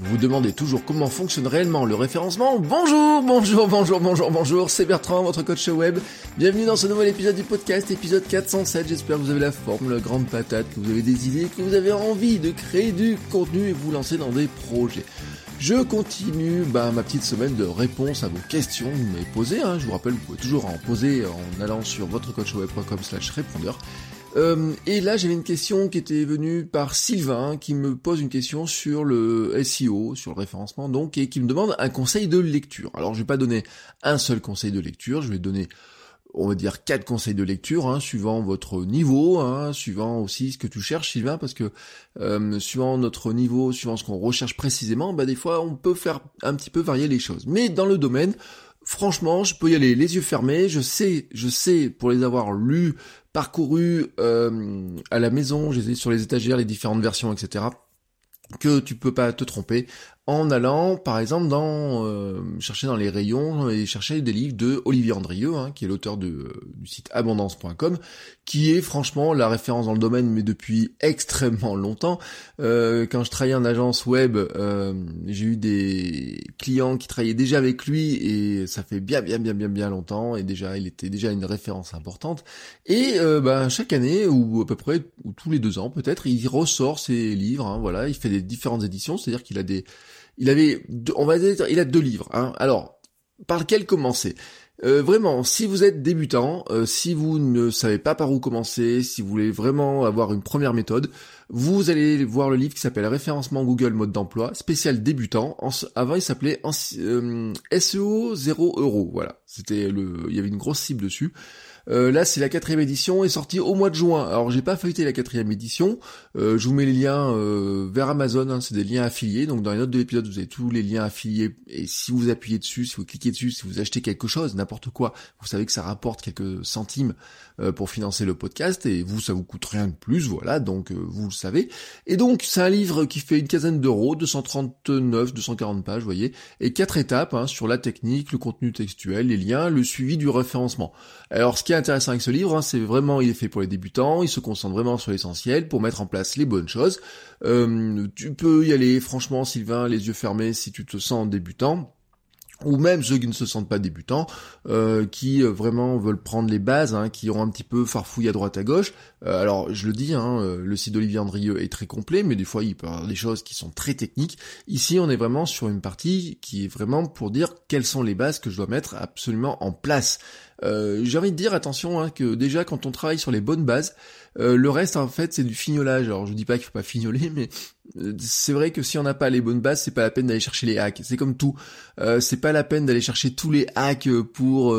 Vous vous demandez toujours comment fonctionne réellement le référencement Bonjour, bonjour, bonjour, bonjour, bonjour, c'est Bertrand, votre coach web. Bienvenue dans ce nouvel épisode du podcast, épisode 407. J'espère que vous avez la forme, la grande patate, que vous avez des idées, que vous avez envie de créer du contenu et vous lancer dans des projets. Je continue bah, ma petite semaine de réponse à vos questions que vous m'avez posées. Hein. Je vous rappelle, vous pouvez toujours en poser en allant sur votrecoachweb.com slash répondeur. Euh, et là, j'avais une question qui était venue par Sylvain, qui me pose une question sur le SEO, sur le référencement, donc, et qui me demande un conseil de lecture. Alors, je vais pas donner un seul conseil de lecture, je vais donner on va dire quatre conseils de lecture, hein, suivant votre niveau, hein, suivant aussi ce que tu cherches, Sylvain, parce que euh, suivant notre niveau, suivant ce qu'on recherche précisément, bah des fois on peut faire un petit peu varier les choses. Mais dans le domaine, franchement, je peux y aller les yeux fermés. Je sais, je sais pour les avoir lus, parcourus euh, à la maison, j'ai sur les étagères les différentes versions, etc que tu peux pas te tromper en allant par exemple dans euh, chercher dans les rayons et chercher des livres de Olivier Andrieux hein, qui est l'auteur du site abondance.com qui est franchement la référence dans le domaine mais depuis extrêmement longtemps. Euh, quand je travaillais en agence web euh, j'ai eu des clients qui travaillaient déjà avec lui et ça fait bien bien bien bien bien longtemps et déjà il était déjà une référence importante. Et ben chaque année ou à peu près ou tous les deux ans peut-être il ressort ses livres hein, voilà il fait des différentes éditions, c'est-à-dire qu'il a des, il avait, on va dire, il a deux livres. Hein. Alors, par lequel commencer? Euh, vraiment, si vous êtes débutant, euh, si vous ne savez pas par où commencer, si vous voulez vraiment avoir une première méthode, vous allez voir le livre qui s'appelle Référencement Google mode d'emploi, spécial débutant. avant, il s'appelait euh, SEO 0 euros. Voilà, c'était le, il y avait une grosse cible dessus. Euh, là, c'est la quatrième édition, est sortie au mois de juin. Alors, j'ai pas feuilleté la quatrième édition. Euh, je vous mets les liens euh, vers Amazon. Hein, c'est des liens affiliés. Donc, dans les notes de l'épisode, vous avez tous les liens affiliés. Et si vous appuyez dessus, si vous cliquez dessus, si vous achetez quelque chose, n'importe quoi, vous savez que ça rapporte quelques centimes pour financer le podcast. Et vous, ça vous coûte rien de plus. Voilà. Donc, vous le savez. Et donc, c'est un livre qui fait une quinzaine d'euros, 239, 240 pages, vous voyez, et quatre étapes hein, sur la technique, le contenu textuel, les liens, le suivi du référencement. Alors, ce qui intéressant avec ce livre, hein, c'est vraiment, il est fait pour les débutants, il se concentre vraiment sur l'essentiel pour mettre en place les bonnes choses. Euh, tu peux y aller, franchement, Sylvain, les yeux fermés, si tu te sens débutant ou même ceux qui ne se sentent pas débutants, euh, qui euh, vraiment veulent prendre les bases, hein, qui ont un petit peu farfouillé à droite à gauche. alors je le dis, hein, le site d'Olivier Andrieux est très complet, mais des fois il peut y avoir des choses qui sont très techniques. Ici on est vraiment sur une partie qui est vraiment pour dire quelles sont les bases que je dois mettre absolument en place. Euh, j'ai envie de dire attention hein, que déjà quand on travaille sur les bonnes bases, euh, le reste en fait c'est du fignolage. Alors je dis pas qu'il faut pas fignoler, mais euh, c'est vrai que si on n'a pas les bonnes bases, c'est pas la peine d'aller chercher les hacks. C'est comme tout, euh, c'est pas la peine d'aller chercher tous les hacks pour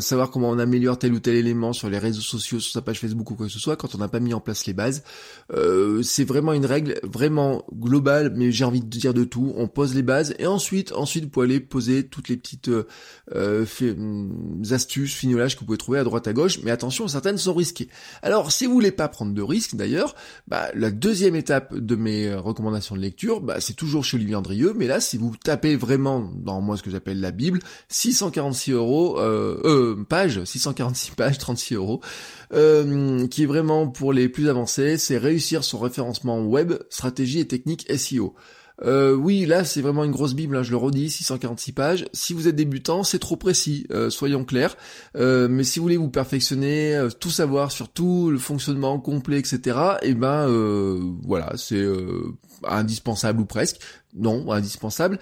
savoir comment on améliore tel ou tel élément sur les réseaux sociaux, sur sa page Facebook ou quoi que ce soit, quand on n'a pas mis en place les bases. c'est vraiment une règle vraiment globale, mais j'ai envie de dire de tout. On pose les bases et ensuite, ensuite vous pouvez aller poser toutes les petites astuces, fignolages que vous pouvez trouver à droite à gauche, mais attention, certaines sont risquées. Alors, si vous voulez pas prendre de risques, d'ailleurs, bah, la deuxième étape de mes recommandations de lecture, bah, c'est toujours chez Olivier Andrieux, mais là, si vous tapez vraiment dans moi ce que j'appelle la Bible, 646 euros, euh, euh, page, 646 pages, 36 euros, euh, qui est vraiment pour les plus avancés, c'est réussir son référencement web, stratégie et technique SEO. Euh, oui, là c'est vraiment une grosse bible, hein, je le redis, 646 pages. Si vous êtes débutant, c'est trop précis, euh, soyons clairs. Euh, mais si vous voulez vous perfectionner, tout savoir sur tout le fonctionnement complet, etc. Et eh ben voilà, c'est indispensable ou presque. Non, indispensable.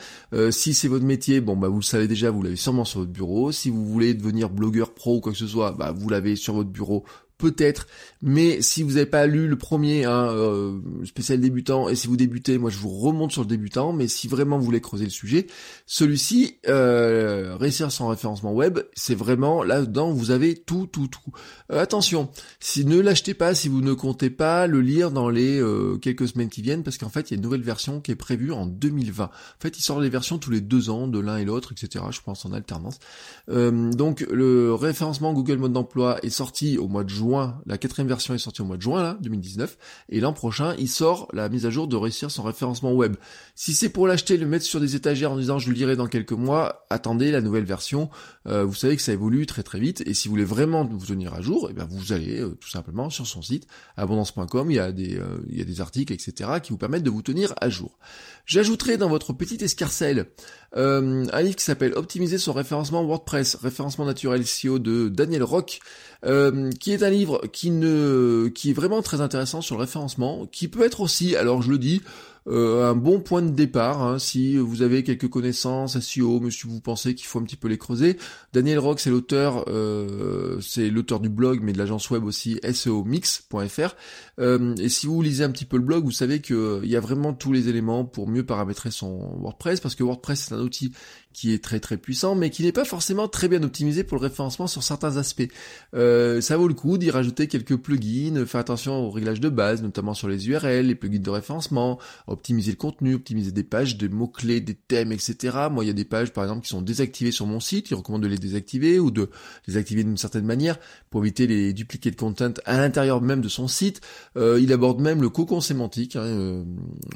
si c'est votre métier, bon bah vous le savez déjà, vous l'avez sûrement sur votre bureau. Si vous voulez devenir blogueur pro ou quoi que ce soit, bah vous l'avez sur votre bureau peut-être, mais si vous n'avez pas lu le premier, hein, euh, spécial débutant, et si vous débutez, moi je vous remonte sur le débutant, mais si vraiment vous voulez creuser le sujet, celui-ci, euh, réussir sans référencement web, c'est vraiment là-dedans, vous avez tout, tout, tout. Euh, attention, si ne l'achetez pas, si vous ne comptez pas le lire dans les euh, quelques semaines qui viennent, parce qu'en fait, il y a une nouvelle version qui est prévue en 2020. En fait, il sort les versions tous les deux ans de l'un et l'autre, etc. Je pense en alternance. donc, le référencement Google Mode d'emploi est sorti au mois de juin. La quatrième version est sortie au mois de juin, là, 2019. Et l'an prochain, il sort la mise à jour de réussir son référencement web. Si c'est pour l'acheter, le mettre sur des étagères en disant je le lirai dans quelques mois, attendez la nouvelle version. Euh, vous savez que ça évolue très très vite. Et si vous voulez vraiment vous tenir à jour, eh bien vous allez euh, tout simplement sur son site abondance.com. Il y a des euh, il y a des articles etc qui vous permettent de vous tenir à jour. J'ajouterai dans votre petite escarcelle un livre qui s'appelle Optimiser son référencement WordPress, référencement naturel SEO de Daniel Rock. Euh, qui est un livre qui ne, qui est vraiment très intéressant sur le référencement, qui peut être aussi, alors je le dis, euh, un bon point de départ hein, si vous avez quelques connaissances SEO, mais si vous pensez qu'il faut un petit peu les creuser. Daniel Rock, c'est l'auteur, euh, c'est l'auteur du blog, mais de l'agence web aussi SEOmix.fr. Euh, et si vous lisez un petit peu le blog, vous savez qu'il y a vraiment tous les éléments pour mieux paramétrer son WordPress, parce que WordPress c'est un outil qui est très très puissant, mais qui n'est pas forcément très bien optimisé pour le référencement sur certains aspects. Ça vaut le coup d'y rajouter quelques plugins, faire attention aux réglages de base, notamment sur les URL, les plugins de référencement, optimiser le contenu, optimiser des pages, des mots-clés, des thèmes, etc. Moi, il y a des pages, par exemple, qui sont désactivées sur mon site, il recommande de les désactiver ou de les activer d'une certaine manière pour éviter les dupliqués de content à l'intérieur même de son site. Euh, il aborde même le cocon sémantique hein, euh,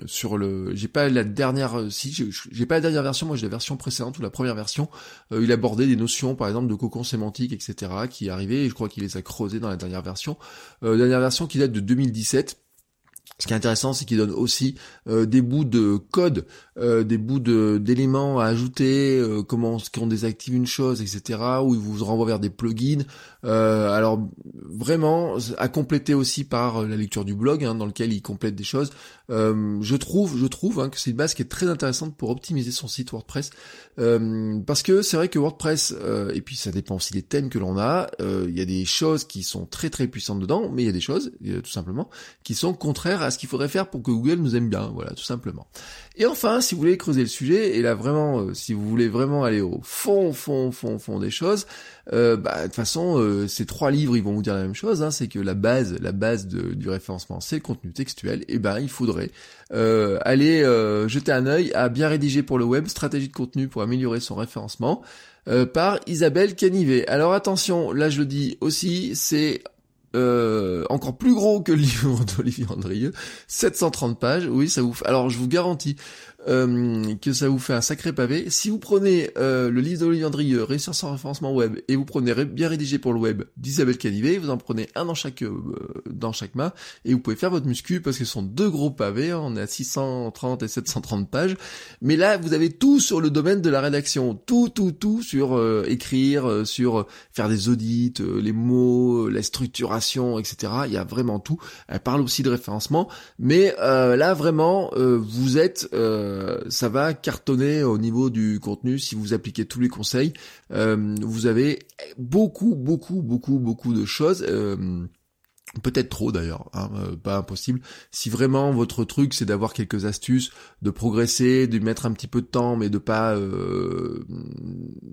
sur le. J'ai pas la dernière, si j'ai pas la dernière version, moi j'ai la version précédente ou la première version, euh, il abordait des notions, par exemple, de cocon sémantique, etc., qui arrivaient, et je crois qu'il les a creusés dans la dernière version. Euh, dernière version qui date de 2017. Ce qui est intéressant, c'est qu'il donne aussi euh, des bouts de code, euh, des bouts d'éléments à ajouter, euh, comment qu'on désactive une chose, etc. Où il vous renvoie vers des plugins. Alors vraiment à compléter aussi par la lecture du blog, hein, dans lequel il complète des choses. je trouve, je trouve hein, que c'est une base qui est très intéressante pour optimiser son site WordPress, parce que c'est vrai que WordPress, et puis ça dépend aussi des thèmes que l'on a. Il y a des choses qui sont très très puissantes dedans, mais il y a des choses, tout simplement, qui sont contraires à ce qu'il faudrait faire pour que Google nous aime bien, voilà, tout simplement. Et enfin, si vous voulez creuser le sujet, et là vraiment, euh, si vous voulez vraiment aller au fond, fond, fond, fond des choses, euh, bah, de toute façon, euh, ces trois livres, ils vont vous dire la même chose, hein, c'est que la base, la base du référencement, c'est le contenu textuel, et ben il faudrait aller jeter un œil à bien rédiger pour le web, stratégie de contenu pour améliorer son référencement. par Isabelle Canivet. Alors attention, là je le dis aussi, c'est euh, encore plus gros que le livre d'Olivier Andrieux, 730 pages, oui, ça vous. Alors, je vous garantis, euh, que ça vous fait un sacré pavé. Si vous prenez euh, le livre d'Olivier Andrieux, Réussir sans référencement web, et vous prenez bien rédigé pour le web d'Isabelle Canivet, vous en prenez un dans chaque euh, dans chaque main, et vous pouvez faire votre muscu parce que ce sont deux gros pavés, hein. on est à 630 et 730 pages. Mais là, vous avez tout sur le domaine de la rédaction, tout, tout, tout sur écrire, sur faire des audits, les mots, la structuration, etc. Il y a vraiment tout. Elle parle aussi de référencement, mais là vraiment, vous êtes euh, ça va cartonner au niveau du contenu si vous appliquez tous les conseils. Euh, vous avez beaucoup, beaucoup, beaucoup, beaucoup de choses. Euh, peut-être trop d'ailleurs, hein, pas impossible. Si vraiment votre truc c'est d'avoir quelques astuces, de progresser, de mettre un petit peu de temps, mais de pas,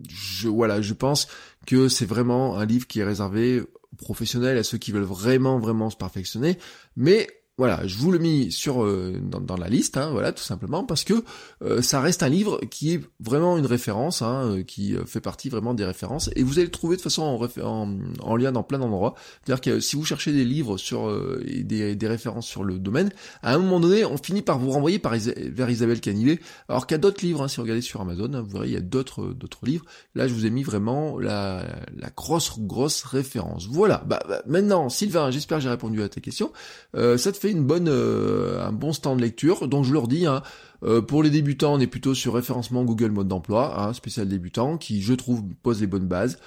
je, voilà, je pense que c'est vraiment un livre qui est réservé aux professionnels, à ceux qui veulent vraiment, vraiment se perfectionner. Mais voilà, je vous le mis sur euh, dans, la liste, hein, voilà, tout simplement parce que euh, ça reste un livre qui est vraiment une référence, hein, euh, qui fait partie vraiment des références, et vous allez le trouver de façon en, en, lien dans plein d'endroits. C'est-à-dire que si vous cherchez des livres sur des, références sur le domaine, à un moment donné, on finit par vous renvoyer par vers Isabelle Canivet, alors qu'il y a d'autres livres. Hein, si vous regardez sur Amazon, vous verrez, il y a d'autres livres. Là, je vous ai mis vraiment la, grosse grosse référence. Voilà. Bah, bah maintenant, Sylvain, j'espère que j'ai répondu à tes questions. ça te une bonne, euh, un bon stand de lecture. Donc je leur dis, hein, euh, pour les débutants, on est plutôt sur référencement Google mode d'emploi, hein, spécial débutant, qui je trouve pose les bonnes bases.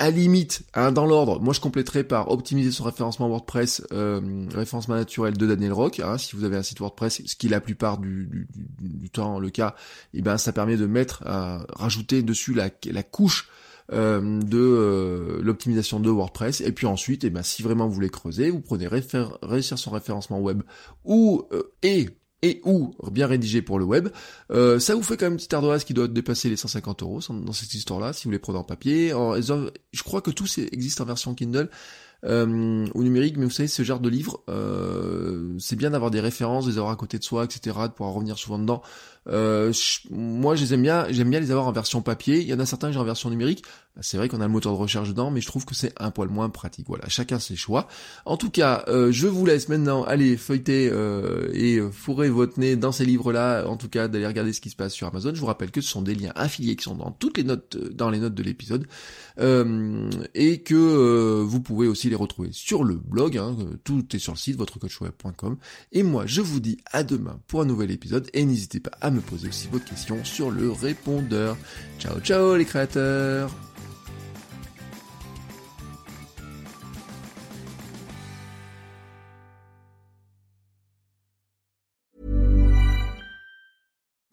À limite, hein, dans l'ordre, moi je compléterai par optimiser son référencement WordPress, euh, référencement naturel de Daniel Rock. Hein, si vous avez un site WordPress, ce qui est la plupart du, du, temps le cas, et eh ben ça permet de mettre, rajouter dessus la, la couche euh, de euh, l'optimisation de WordPress. Et puis ensuite, eh ben, si vraiment vous voulez creuser, vous prenez réussir son référencement web ou et et ou bien rédigé pour le web. ça vous fait quand même une petite ardoise qui doit dépasser les 150 euros dans cette histoire-là, si vous les prenez en papier. je crois que tout existe en version Kindle euh, au numérique, mais vous savez, ce genre de livre, euh, c'est bien d'avoir des références, de les avoir à côté de soi, etc., de pouvoir revenir souvent dedans. Euh, moi, je les aime bien, j'aime bien les avoir en version papier. Il y en a certains que j'ai en version numérique. C'est vrai qu'on a le moteur de recherche dedans, mais je trouve que c'est un poil moins pratique. Voilà, chacun ses choix. En tout cas, euh, je vous laisse maintenant aller feuilleter euh, et fourrer votre nez dans ces livres-là. En tout cas, d'aller regarder ce qui se passe sur Amazon. Je vous rappelle que ce sont des liens affiliés qui sont dans toutes les notes, dans les notes de l'épisode, et que vous pouvez aussi les retrouver sur le blog. Hein, tout est sur le site votrecoachweb.com. Et moi, je vous dis à demain pour un nouvel épisode. Et n'hésitez pas à me poser aussi vos questions sur le répondeur. Ciao ciao les créateurs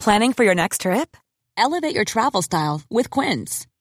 Planning for your next trip? Elevate your travel style with Quince.